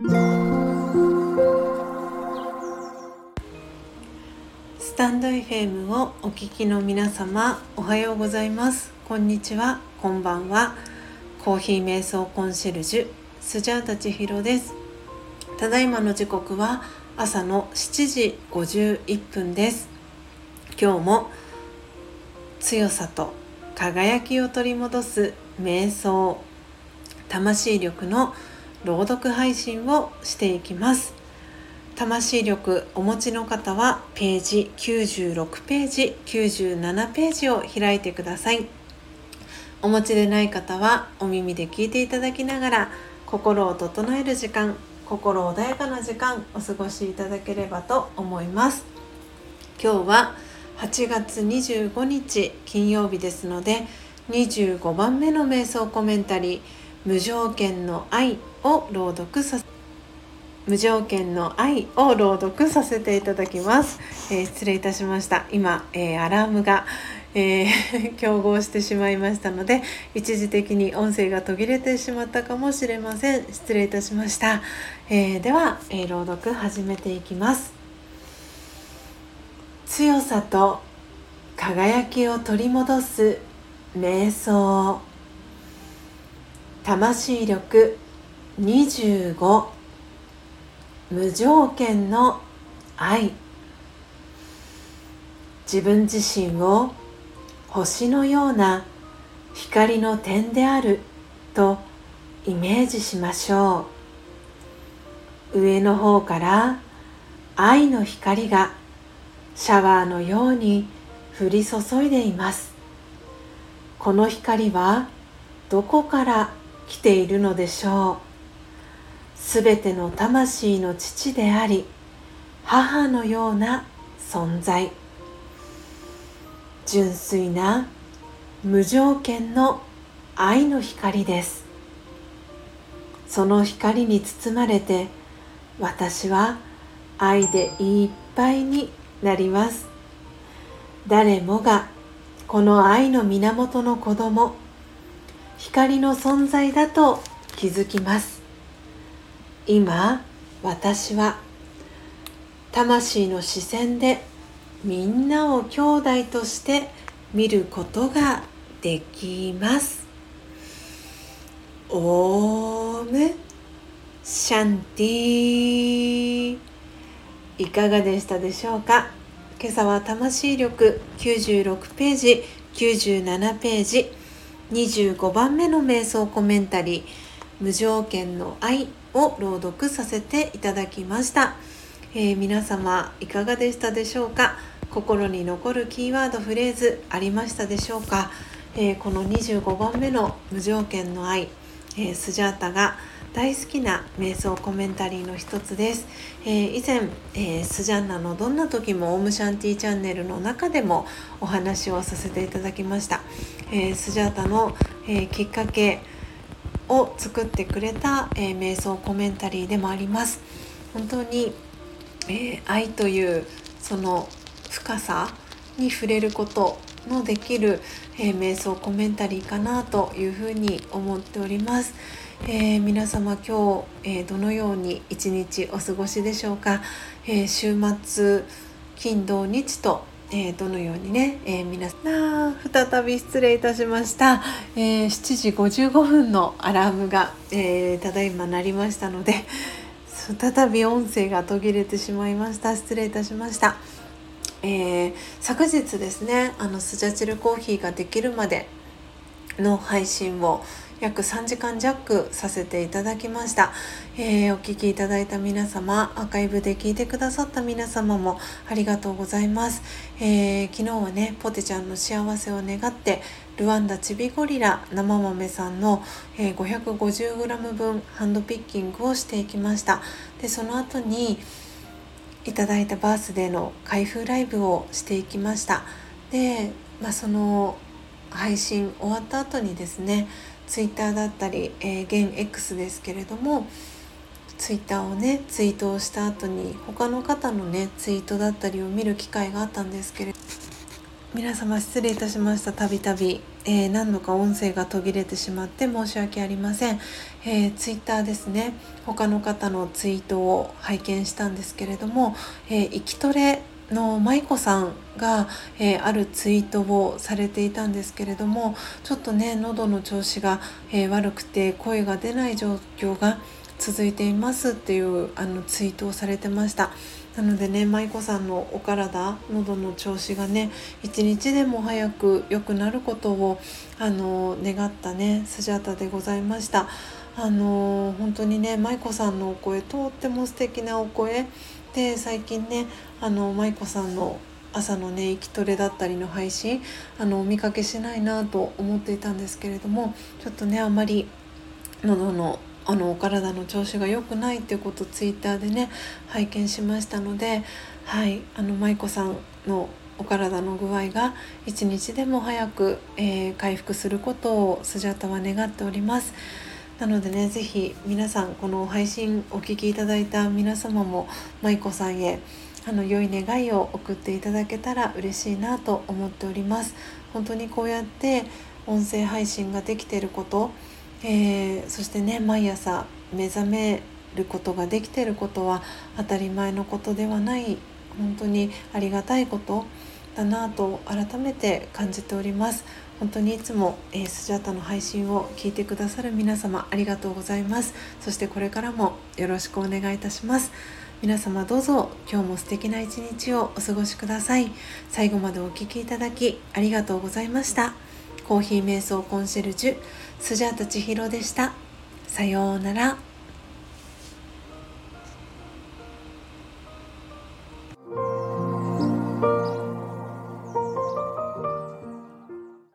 スタンド FM をお聞きの皆様おはようございます。こんにちは。こんばんは。コーヒー瞑想コンシェルジュスジャータ千尋です。ただいまの時刻は朝の7時51分です。今日も強さと輝きを取り戻す瞑想魂力の朗読配信をしていきます。魂力お持ちの方はページ96ページ97ページを開いてください。お持ちでない方はお耳で聞いていただきながら心を整える時間心穏やかな時間お過ごしいただければと思います。今日は8月25日金曜日ですので25番目の瞑想コメンタリー無条件の愛を朗読さ無条件の愛を朗読させていただきます、えー、失礼いたしました。今、えー、アラームが、えー、競合してしまいましたので一時的に音声が途切れてしまったかもしれません。失礼いたしました、えでは、え朗読始めていきます。強さと輝きを取り戻す瞑想。魂力25無条件の愛。自分自身を星のような光の点であるとイメージしましょう。上の方から愛の光がシャワーのように降り注いでいます。この光はどこから来ているのでしょう。すべての魂の父であり母のような存在。純粋な無条件の愛の光です。その光に包まれて私は愛でいっぱいになります。誰もがこの愛の源の子供光の存在だと気づきます。今私は魂の視線でみんなを兄弟として見ることができます。オームシャンティいかがでしたでしょうか？今朝は魂力96ページ97ページ。25番目の瞑想コメンタリー無条件の愛を朗読させていただきました、えー、皆様いかがでしたでしょうか？心に残るキーワードフレーズありましたでしょうか、えー、この25番目の無条件の愛、えー、スジャータが大好きな瞑想コメンタリーの一つです、えー、以前、えー、スジャンナのどんな時もオムシャンティチャンネルの中でもお話をさせていただきました、えー、スジャータの、えきっかけを作ってくれた、え瞑想コメンタリーでもあります。本当に、え愛というその深さに触れることのできる、え瞑想コメンタリーかなというふうに思っております。えー、皆様今日、えー、どのように一日お過ごしでしょうか、えー、週末金土日と、えどのようにね、え皆さん再び失礼いたしました、え7時55分のアラームが、えただいま鳴りましたので再び音声が途切れてしまいました失礼いたしました。えー、昨日ですねあのスジャチルコーヒーができるまでの配信を約3時間弱させていただきました、えー、お聴きいただいた皆様アーカイブで聞いてくださった皆様もありがとうございます、えー、昨日はねポテちゃんの幸せを願ってルワンダチビゴリラ生豆さんの、えー、550g 分ハンドピッキングをしていきました。でその後にいただいたバースデーの開封ライブをしていきました。で、まあ、その配信終わった後にですねツイッターだったり、えー、現 X ですけれどもツイッターをねツイートをした後に他の方のねツイートだったりを見る機会があったんですけれど皆様失礼いたしました。たびたび。えー、何度か音声が途切れてしまって申し訳ありません、えー、ツイッターですね。他の方のツイートを拝見したんですけれども、えー、生きトレの舞子さんが、えー、あるツイートをされていたんですけれどもちょっとね喉の調子が、えー、悪くて声が出ない状況が続いていますっていうあのツイートをされてました。なのでね舞子さんのお体喉の調子がね一日でも早く良くなることをあの願ったねスジャータでございました。あの本当にね舞子さんのお声とっても素敵なお声。で最近ねあの舞子さんの朝のね息トレだったりの配信あのお見かけしないなと思っていたんですけれどもちょっとねあまり喉のあのお体の調子が良くないっていうことをツイッターでね拝見しましたのではいあの舞子さんのお体の具合が一日でも早く、えー、回復することをスジャタは願っております。なのでね是非皆さんこの配信お聴きいただいた皆様も舞子さんへあの良い願いを送っていただけたら嬉しいなと思っております。本当にこうやって音声配信ができてることえー、そしてね毎朝目覚めることができてることは当たり前のことではない。本当にありがたいことだなと改めて感じております。本当にいつも、えー、スジャータの配信を聞いてくださる皆様ありがとうございます。そしてこれからもよろしくお願いいたします。皆様どうぞ今日も素敵な一日をお過ごしください。最後までお聴きいただきありがとうございました。コーヒー瞑想コンシェルジュスジャータ千尋でした。さようなら。